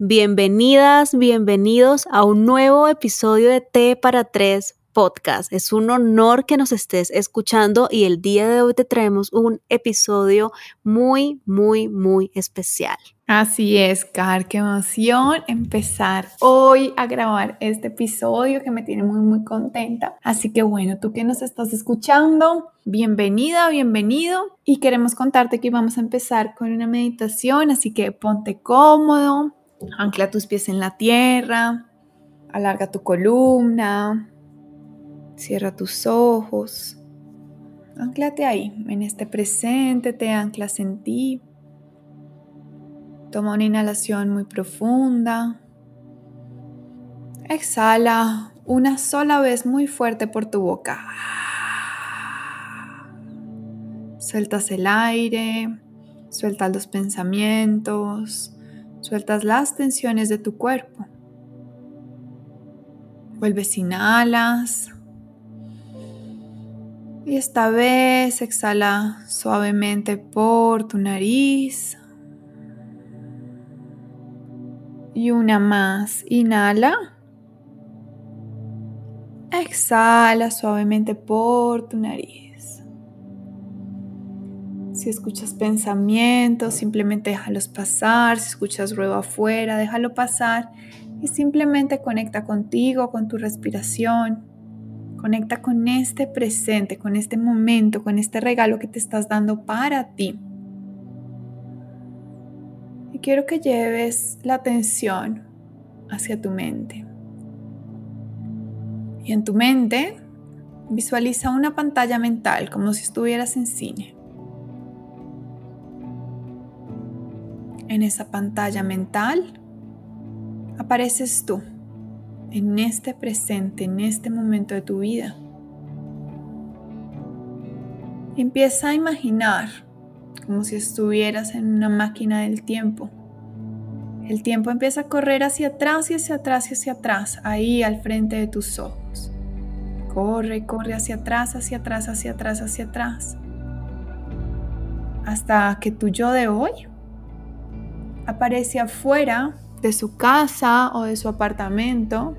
Bienvenidas, bienvenidos a un nuevo episodio de T para Tres Podcast. Es un honor que nos estés escuchando y el día de hoy te traemos un episodio muy, muy, muy especial. Así es, Car, qué emoción empezar hoy a grabar este episodio que me tiene muy, muy contenta. Así que bueno, tú que nos estás escuchando, bienvenida, bienvenido. Y queremos contarte que vamos a empezar con una meditación, así que ponte cómodo, Ancla tus pies en la tierra, alarga tu columna, cierra tus ojos. Anclate ahí, en este presente, te anclas en ti. Toma una inhalación muy profunda. Exhala una sola vez muy fuerte por tu boca. Sueltas el aire, sueltas los pensamientos, Sueltas las tensiones de tu cuerpo. Vuelves, inhalas. Y esta vez exhala suavemente por tu nariz. Y una más. Inhala. Exhala suavemente por tu nariz. Si escuchas pensamientos, simplemente déjalos pasar. Si escuchas ruido afuera, déjalo pasar. Y simplemente conecta contigo, con tu respiración. Conecta con este presente, con este momento, con este regalo que te estás dando para ti. Y quiero que lleves la atención hacia tu mente. Y en tu mente visualiza una pantalla mental como si estuvieras en cine. En esa pantalla mental, apareces tú, en este presente, en este momento de tu vida. Empieza a imaginar como si estuvieras en una máquina del tiempo. El tiempo empieza a correr hacia atrás y hacia atrás y hacia atrás, ahí al frente de tus ojos. Corre, corre hacia atrás, hacia atrás, hacia atrás, hacia atrás. Hasta que tu yo de hoy aparece afuera de su casa o de su apartamento,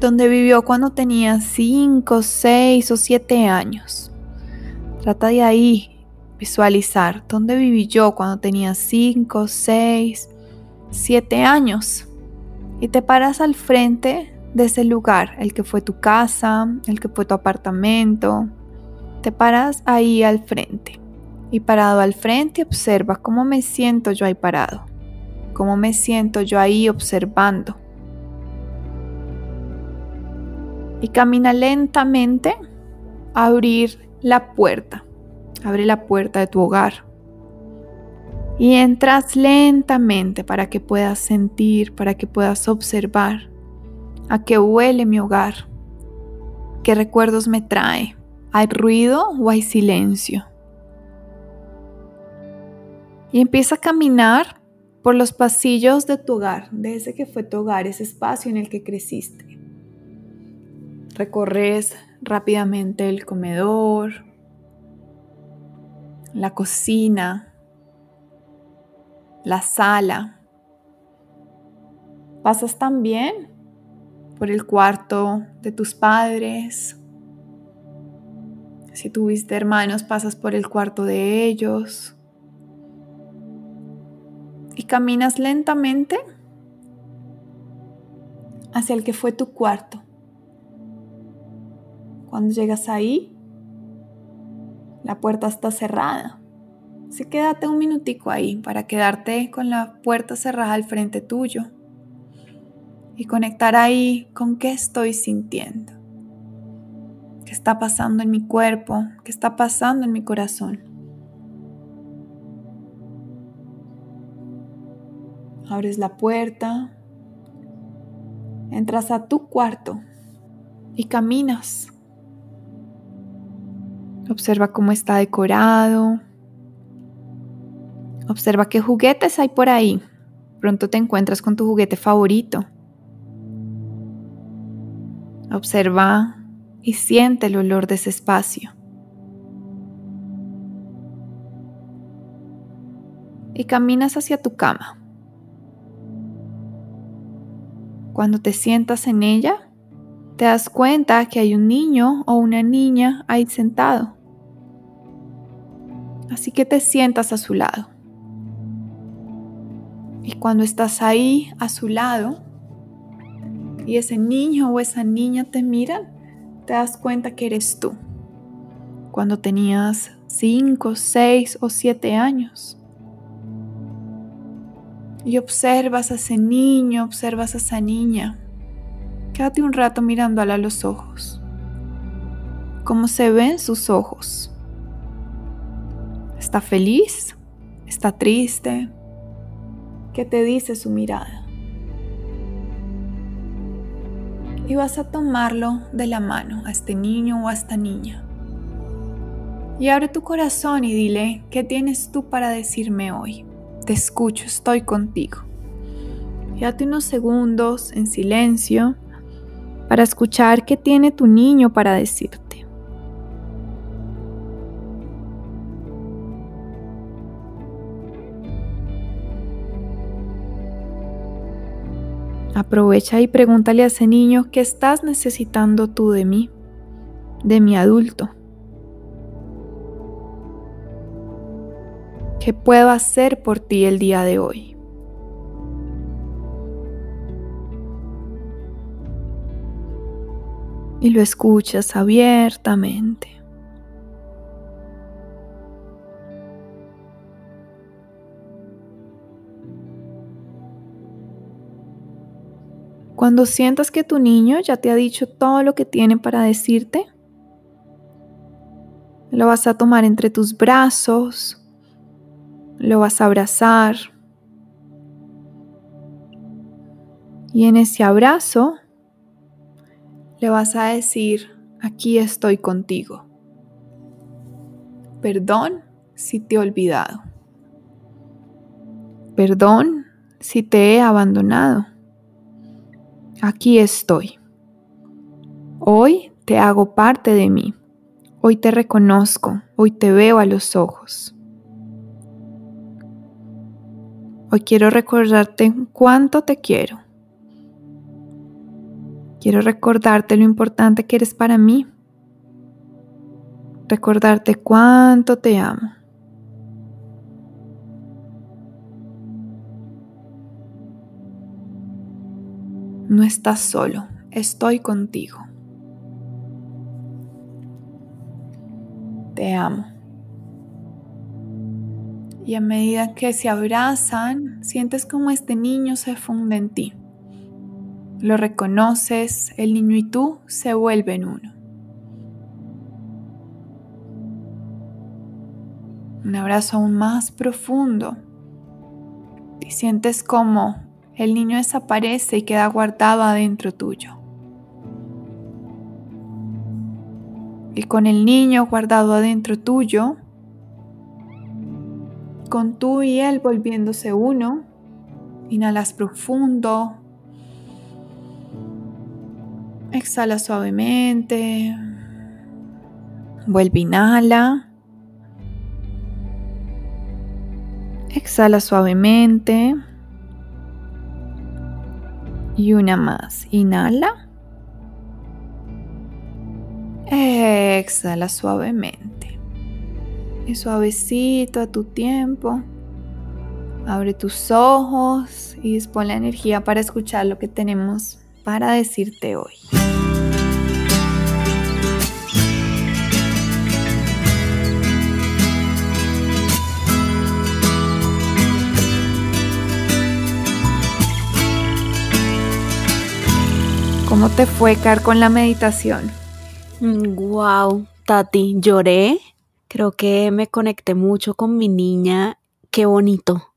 donde vivió cuando tenía 5, 6 o 7 años. Trata de ahí visualizar dónde viví yo cuando tenía 5, 6, 7 años. Y te paras al frente de ese lugar, el que fue tu casa, el que fue tu apartamento. Te paras ahí al frente. Y parado al frente observa cómo me siento yo ahí parado, cómo me siento yo ahí observando. Y camina lentamente a abrir la puerta. Abre la puerta de tu hogar. Y entras lentamente para que puedas sentir, para que puedas observar a qué huele mi hogar, qué recuerdos me trae. ¿Hay ruido o hay silencio? Y empieza a caminar por los pasillos de tu hogar, de ese que fue tu hogar, ese espacio en el que creciste. Recorres rápidamente el comedor, la cocina, la sala. Pasas también por el cuarto de tus padres. Si tuviste hermanos, pasas por el cuarto de ellos y caminas lentamente hacia el que fue tu cuarto. Cuando llegas ahí, la puerta está cerrada. Así quédate un minutico ahí para quedarte con la puerta cerrada al frente tuyo y conectar ahí con qué estoy sintiendo, qué está pasando en mi cuerpo, qué está pasando en mi corazón. Abres la puerta, entras a tu cuarto y caminas. Observa cómo está decorado. Observa qué juguetes hay por ahí. Pronto te encuentras con tu juguete favorito. Observa y siente el olor de ese espacio. Y caminas hacia tu cama Cuando te sientas en ella, te das cuenta que hay un niño o una niña ahí sentado. Así que te sientas a su lado. Y cuando estás ahí a su lado y ese niño o esa niña te miran, te das cuenta que eres tú. Cuando tenías 5, 6 o 7 años. Y observas a ese niño, observas a esa niña. Quédate un rato mirándola a los ojos. ¿Cómo se ven sus ojos? ¿Está feliz? ¿Está triste? ¿Qué te dice su mirada? Y vas a tomarlo de la mano a este niño o a esta niña. Y abre tu corazón y dile, ¿qué tienes tú para decirme hoy? Te escucho, estoy contigo. Y date unos segundos en silencio para escuchar qué tiene tu niño para decirte. Aprovecha y pregúntale a ese niño qué estás necesitando tú de mí, de mi adulto. ¿Qué puedo hacer por ti el día de hoy? Y lo escuchas abiertamente. Cuando sientas que tu niño ya te ha dicho todo lo que tiene para decirte, lo vas a tomar entre tus brazos, lo vas a abrazar y en ese abrazo le vas a decir, aquí estoy contigo. Perdón si te he olvidado. Perdón si te he abandonado aquí estoy. Hoy te hago parte de mí. Hoy te reconozco, hoy te veo a los ojos. Hoy quiero recordarte cuánto te quiero. Quiero recordarte lo importante que eres para mí. Recordarte cuánto te amo. No estás solo, estoy contigo. Te amo. Y a medida que se abrazan, sientes como este niño se funde en ti. Lo reconoces, el niño y tú se vuelven uno. Un abrazo aún más profundo. Y sientes como el niño desaparece y queda guardado adentro tuyo. Y con el niño guardado adentro tuyo, con tú y él volviéndose uno, inhalas profundo, exhala suavemente, vuelve, inhala, exhala suavemente. Y una más. Inhala. Exhala suavemente. Suavecito a tu tiempo. Abre tus ojos y dispone la energía para escuchar lo que tenemos para decirte hoy. ¿Cómo te fue, Car, con la meditación? Wow, mm, Tati, lloré. Creo que me conecté mucho con mi niña. Qué bonito.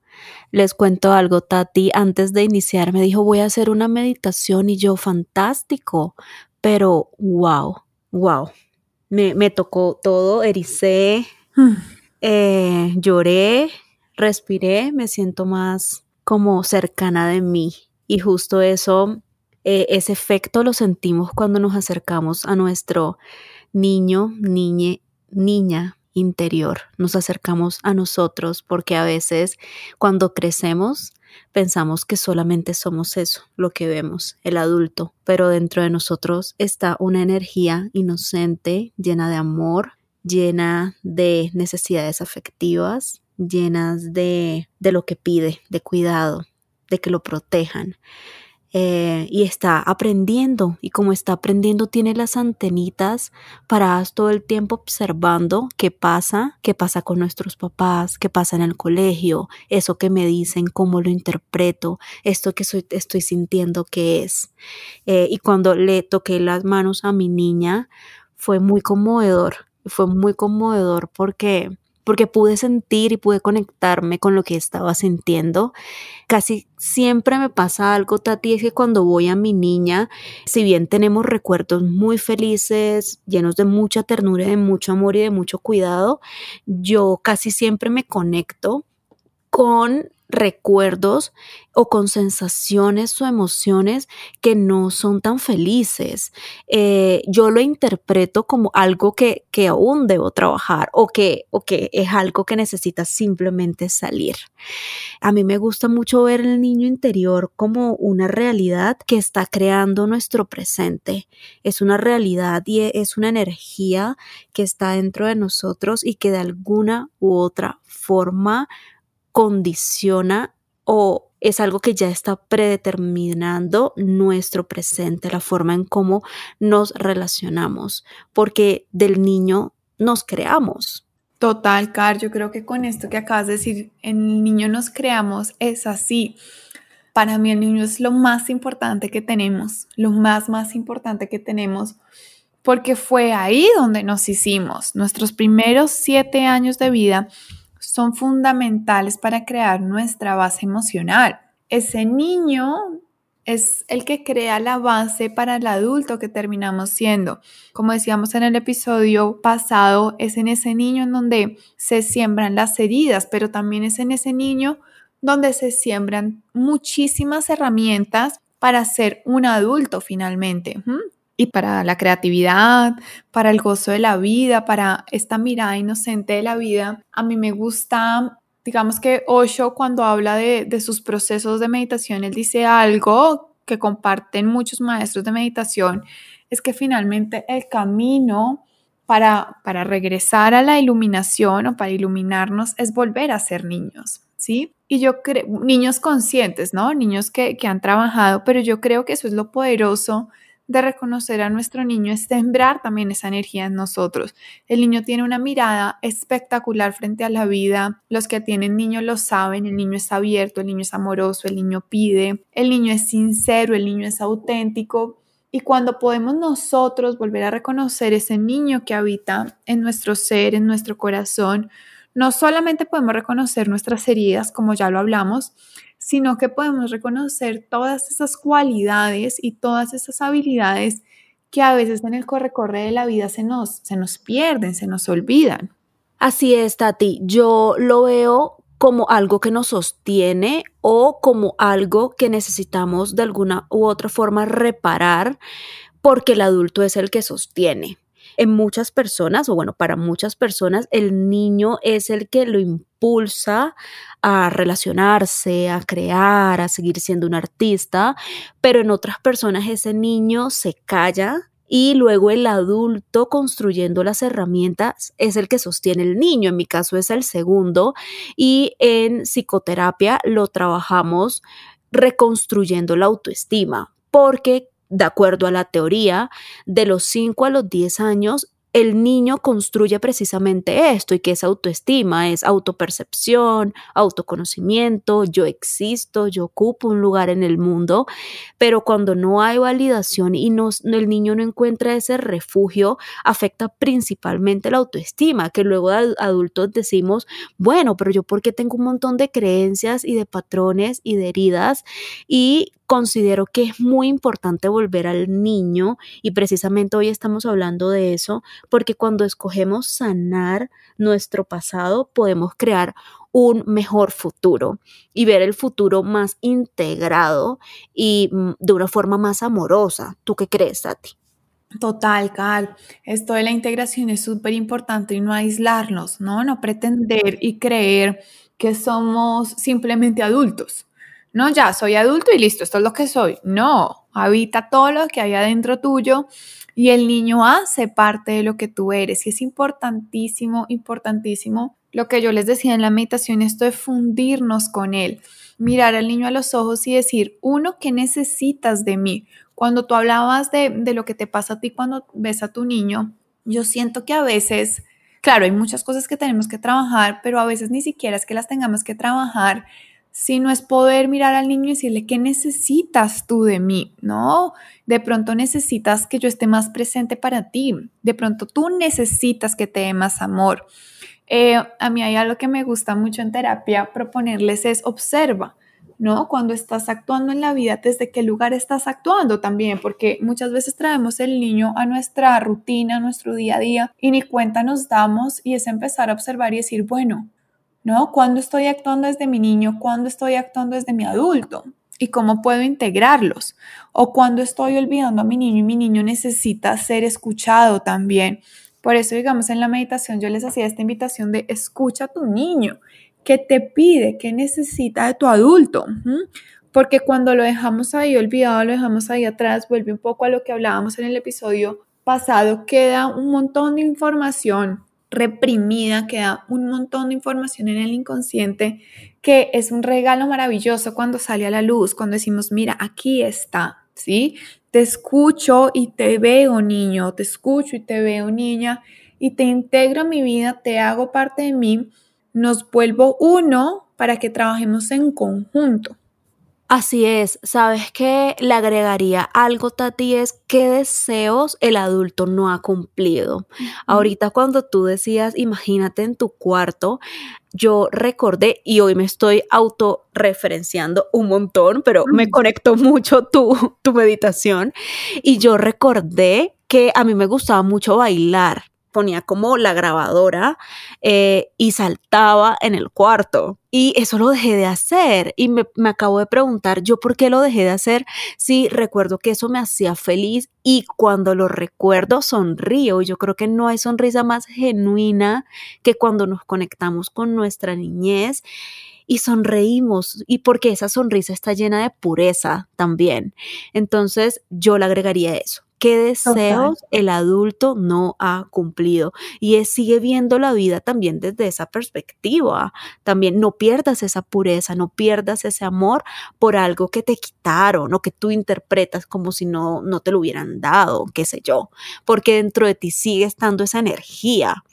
Les cuento algo, Tati, antes de iniciar me dijo voy a hacer una meditación y yo, fantástico, pero wow, wow. Me, me tocó todo, ericé, hmm. eh, lloré, respiré, me siento más como cercana de mí. Y justo eso eh, ese efecto lo sentimos cuando nos acercamos a nuestro niño, niñe, niña interior, nos acercamos a nosotros porque a veces cuando crecemos pensamos que solamente somos eso, lo que vemos, el adulto, pero dentro de nosotros está una energía inocente, llena de amor, llena de necesidades afectivas, llenas de, de lo que pide, de cuidado, de que lo protejan. Eh, y está aprendiendo y como está aprendiendo tiene las antenitas paradas todo el tiempo observando qué pasa, qué pasa con nuestros papás, qué pasa en el colegio, eso que me dicen, cómo lo interpreto, esto que estoy sintiendo que es. Eh, y cuando le toqué las manos a mi niña fue muy conmovedor, fue muy conmovedor porque porque pude sentir y pude conectarme con lo que estaba sintiendo. Casi siempre me pasa algo, Tati, es que cuando voy a mi niña, si bien tenemos recuerdos muy felices, llenos de mucha ternura, de mucho amor y de mucho cuidado, yo casi siempre me conecto con recuerdos o con sensaciones o emociones que no son tan felices. Eh, yo lo interpreto como algo que, que aún debo trabajar o que, o que es algo que necesita simplemente salir. A mí me gusta mucho ver el niño interior como una realidad que está creando nuestro presente. Es una realidad y es una energía que está dentro de nosotros y que de alguna u otra forma condiciona o es algo que ya está predeterminando nuestro presente, la forma en cómo nos relacionamos, porque del niño nos creamos. Total, Car, yo creo que con esto que acabas de decir, en el niño nos creamos, es así. Para mí el niño es lo más importante que tenemos, lo más, más importante que tenemos, porque fue ahí donde nos hicimos. Nuestros primeros siete años de vida son fundamentales para crear nuestra base emocional. Ese niño es el que crea la base para el adulto que terminamos siendo. Como decíamos en el episodio pasado, es en ese niño en donde se siembran las heridas, pero también es en ese niño donde se siembran muchísimas herramientas para ser un adulto finalmente y para la creatividad, para el gozo de la vida, para esta mirada inocente de la vida. A mí me gusta, digamos que Osho cuando habla de, sus procesos de meditación, él dice algo que comparten muchos maestros de meditación, es que finalmente el camino para, para regresar a la iluminación o para iluminarnos es volver a ser niños, ¿sí? Y yo creo, niños conscientes, ¿no? Niños que, que han trabajado, pero yo creo que eso es lo poderoso de reconocer a nuestro niño es sembrar también esa energía en nosotros. El niño tiene una mirada espectacular frente a la vida. Los que tienen niños lo saben. El niño es abierto, el niño es amoroso, el niño pide, el niño es sincero, el niño es auténtico. Y cuando podemos nosotros volver a reconocer ese niño que habita en nuestro ser, en nuestro corazón, no solamente podemos reconocer nuestras heridas, como ya lo hablamos, sino que podemos reconocer todas esas cualidades y todas esas habilidades que a veces en el corre-corre de la vida se nos, se nos pierden, se nos olvidan. Así es, Tati. Yo lo veo como algo que nos sostiene o como algo que necesitamos de alguna u otra forma reparar porque el adulto es el que sostiene. En muchas personas, o bueno, para muchas personas, el niño es el que lo impulsa a relacionarse, a crear, a seguir siendo un artista, pero en otras personas ese niño se calla y luego el adulto construyendo las herramientas es el que sostiene el niño, en mi caso es el segundo, y en psicoterapia lo trabajamos reconstruyendo la autoestima, porque de acuerdo a la teoría, de los 5 a los 10 años el niño construye precisamente esto y que es autoestima, es autopercepción, autoconocimiento, yo existo, yo ocupo un lugar en el mundo, pero cuando no hay validación y no, el niño no encuentra ese refugio, afecta principalmente la autoestima, que luego adultos decimos, bueno, pero yo porque tengo un montón de creencias y de patrones y de heridas y considero que es muy importante volver al niño y precisamente hoy estamos hablando de eso porque cuando escogemos sanar nuestro pasado podemos crear un mejor futuro y ver el futuro más integrado y mm, de una forma más amorosa. ¿Tú qué crees, Tati? Total, Cal. Esto de la integración es súper importante y no aislarnos, ¿no? No pretender y creer que somos simplemente adultos no, ya soy adulto y listo, esto es lo que soy. No, habita todo lo que hay adentro tuyo y el niño hace parte de lo que tú eres. Y es importantísimo, importantísimo lo que yo les decía en la meditación, esto de fundirnos con él, mirar al niño a los ojos y decir, uno, ¿qué necesitas de mí? Cuando tú hablabas de, de lo que te pasa a ti cuando ves a tu niño, yo siento que a veces, claro, hay muchas cosas que tenemos que trabajar, pero a veces ni siquiera es que las tengamos que trabajar, sino es poder mirar al niño y decirle, ¿qué necesitas tú de mí? No, de pronto necesitas que yo esté más presente para ti, de pronto tú necesitas que te dé más amor. Eh, a mí hay algo que me gusta mucho en terapia proponerles es observa. ¿no? Cuando estás actuando en la vida, desde qué lugar estás actuando también, porque muchas veces traemos el niño a nuestra rutina, a nuestro día a día y ni cuenta nos damos y es empezar a observar y decir, bueno, ¿no? ¿Cuándo estoy actuando desde mi niño? ¿Cuándo estoy actuando desde mi adulto? ¿Y cómo puedo integrarlos? O cuando estoy olvidando a mi niño y mi niño necesita ser escuchado también. Por eso, digamos, en la meditación yo les hacía esta invitación de escucha a tu niño, que te pide, que necesita de tu adulto. Porque cuando lo dejamos ahí olvidado, lo dejamos ahí atrás, vuelve un poco a lo que hablábamos en el episodio pasado, queda un montón de información reprimida, queda un montón de información en el inconsciente que es un regalo maravilloso cuando sale a la luz, cuando decimos, mira, aquí está, ¿sí? Te escucho y te veo niño, te escucho y te veo niña y te integro a mi vida, te hago parte de mí, nos vuelvo uno para que trabajemos en conjunto. Así es, sabes que le agregaría algo, Tati, es qué deseos el adulto no ha cumplido. Ahorita cuando tú decías, imagínate en tu cuarto, yo recordé y hoy me estoy autorreferenciando un montón, pero me conectó mucho tu, tu meditación. Y yo recordé que a mí me gustaba mucho bailar ponía como la grabadora eh, y saltaba en el cuarto. Y eso lo dejé de hacer y me, me, acabo de preguntar yo por qué lo dejé de hacer si recuerdo que eso me hacía feliz y cuando lo recuerdo sonrío. Yo creo que no hay sonrisa más genuina que cuando nos conectamos con nuestra niñez y sonreímos y porque esa sonrisa está llena de pureza también. Entonces yo le agregaría eso qué deseos el adulto no ha cumplido. Y es, sigue viendo la vida también desde esa perspectiva. También no pierdas esa pureza, no pierdas ese amor por algo que te quitaron o que tú interpretas como si no, no te lo hubieran dado, qué sé yo, porque dentro de ti sigue estando esa energía.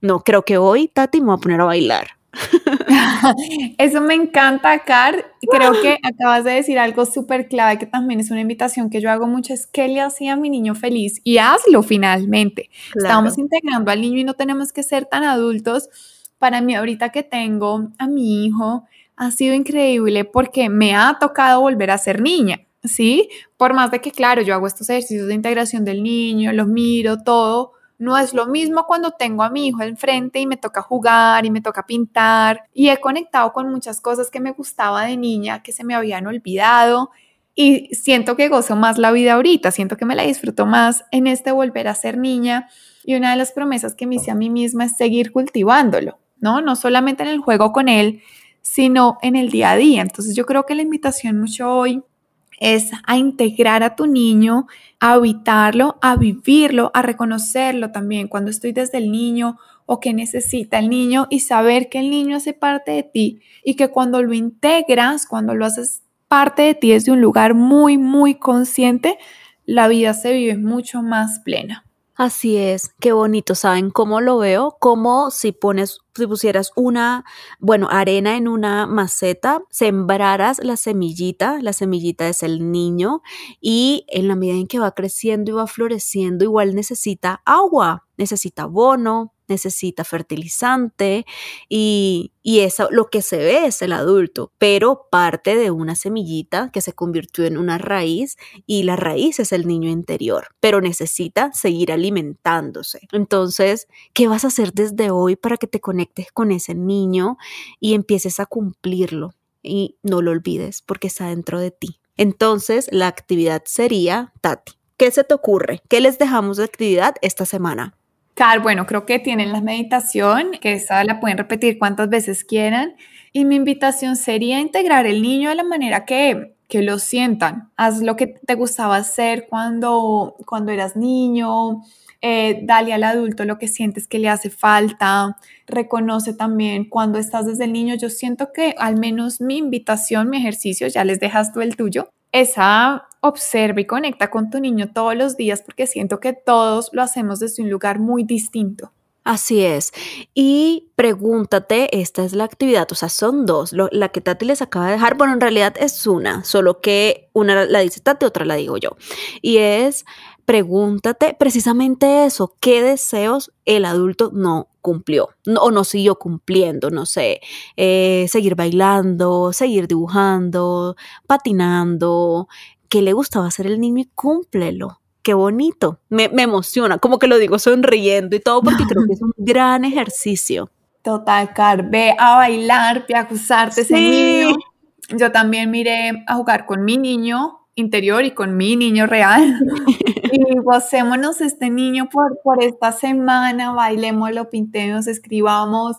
No, creo que hoy, Tati, me voy a poner a bailar. Eso me encanta, Car. Creo que acabas de decir algo súper clave que también es una invitación que yo hago mucho, es que le hacía a mi niño feliz y hazlo finalmente. Estamos integrando al niño y no tenemos que ser tan adultos. Para mí ahorita que tengo a mi hijo, ha sido increíble porque me ha tocado volver a ser niña. ¿Sí? Por más de que, claro, yo hago estos ejercicios de integración del niño, los miro, todo, no es lo mismo cuando tengo a mi hijo enfrente y me toca jugar y me toca pintar y he conectado con muchas cosas que me gustaba de niña que se me habían olvidado y siento que gozo más la vida ahorita, siento que me la disfruto más en este volver a ser niña y una de las promesas que me hice a mí misma es seguir cultivándolo, ¿no? No solamente en el juego con él, sino en el día a día. Entonces yo creo que la invitación mucho hoy es a integrar a tu niño, a habitarlo, a vivirlo, a reconocerlo también cuando estoy desde el niño o que necesita el niño y saber que el niño hace parte de ti y que cuando lo integras, cuando lo haces parte de ti desde un lugar muy, muy consciente, la vida se vive mucho más plena. Así es, qué bonito, ¿saben cómo lo veo? Como si pones, si pusieras una, bueno, arena en una maceta, sembraras la semillita, la semillita es el niño y en la medida en que va creciendo y va floreciendo, igual necesita agua, necesita abono, necesita fertilizante y, y eso lo que se ve es el adulto, pero parte de una semillita que se convirtió en una raíz y la raíz es el niño interior, pero necesita seguir alimentándose. Entonces, ¿qué vas a hacer desde hoy para que te conectes con ese niño y empieces a cumplirlo? Y no lo olvides porque está dentro de ti. Entonces, la actividad sería, Tati, ¿qué se te ocurre? ¿Qué les dejamos de actividad esta semana? Car, bueno, creo que tienen la meditación, que esa la pueden repetir cuantas veces quieran. Y mi invitación sería integrar el niño de la manera que, que lo sientan. Haz lo que te gustaba hacer cuando, cuando eras niño. Eh, dale al adulto lo que sientes que le hace falta, reconoce también cuando estás desde el niño. Yo siento que al menos mi invitación, mi ejercicio, ya les dejas tú el tuyo, esa observa y conecta con tu niño todos los días porque siento que todos lo hacemos desde un lugar muy distinto. Así es. Y pregúntate, esta es la actividad, o sea, son dos. la que Tati les acaba de dejar, bueno, en realidad es una, solo que una la dice Tati, otra la digo yo. Y es, pregúntate precisamente eso, ¿qué deseos el adulto no cumplió o no siguió cumpliendo? No sé, eh, seguir bailando, seguir dibujando, patinando. ¿Qué le gustaba hacer el niño y cúmplelo? qué bonito, me, emociona, como que lo digo sonriendo y todo, porque creo que es un gran ejercicio. Total, Car, ve a bailar, ve a acusarte ese niño. Yo también miré a jugar con mi niño interior y con mi niño real. y gocémonos este niño por, por esta semana, bailémoslo, pintemos, escribamos,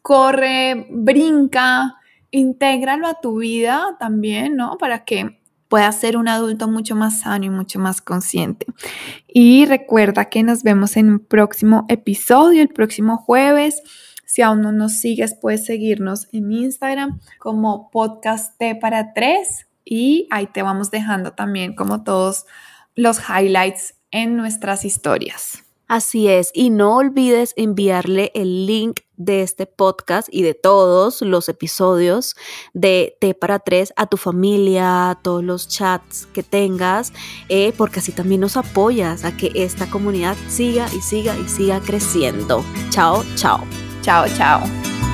corre, brinca, intégralo a tu vida también, ¿no? Para que puedas ser un adulto mucho más sano y mucho más consciente. Y recuerda que nos vemos en un próximo episodio, el próximo jueves. Si aún no nos sigues, puedes seguirnos en Instagram como podcast para tres y ahí te vamos dejando también como todos los highlights en nuestras historias. Así es, y no olvides enviarle el link de este podcast y de todos los episodios de T para tres a tu familia, a todos los chats que tengas, eh, porque así también nos apoyas a que esta comunidad siga y siga y siga creciendo. Chao, chao. Chao, chao.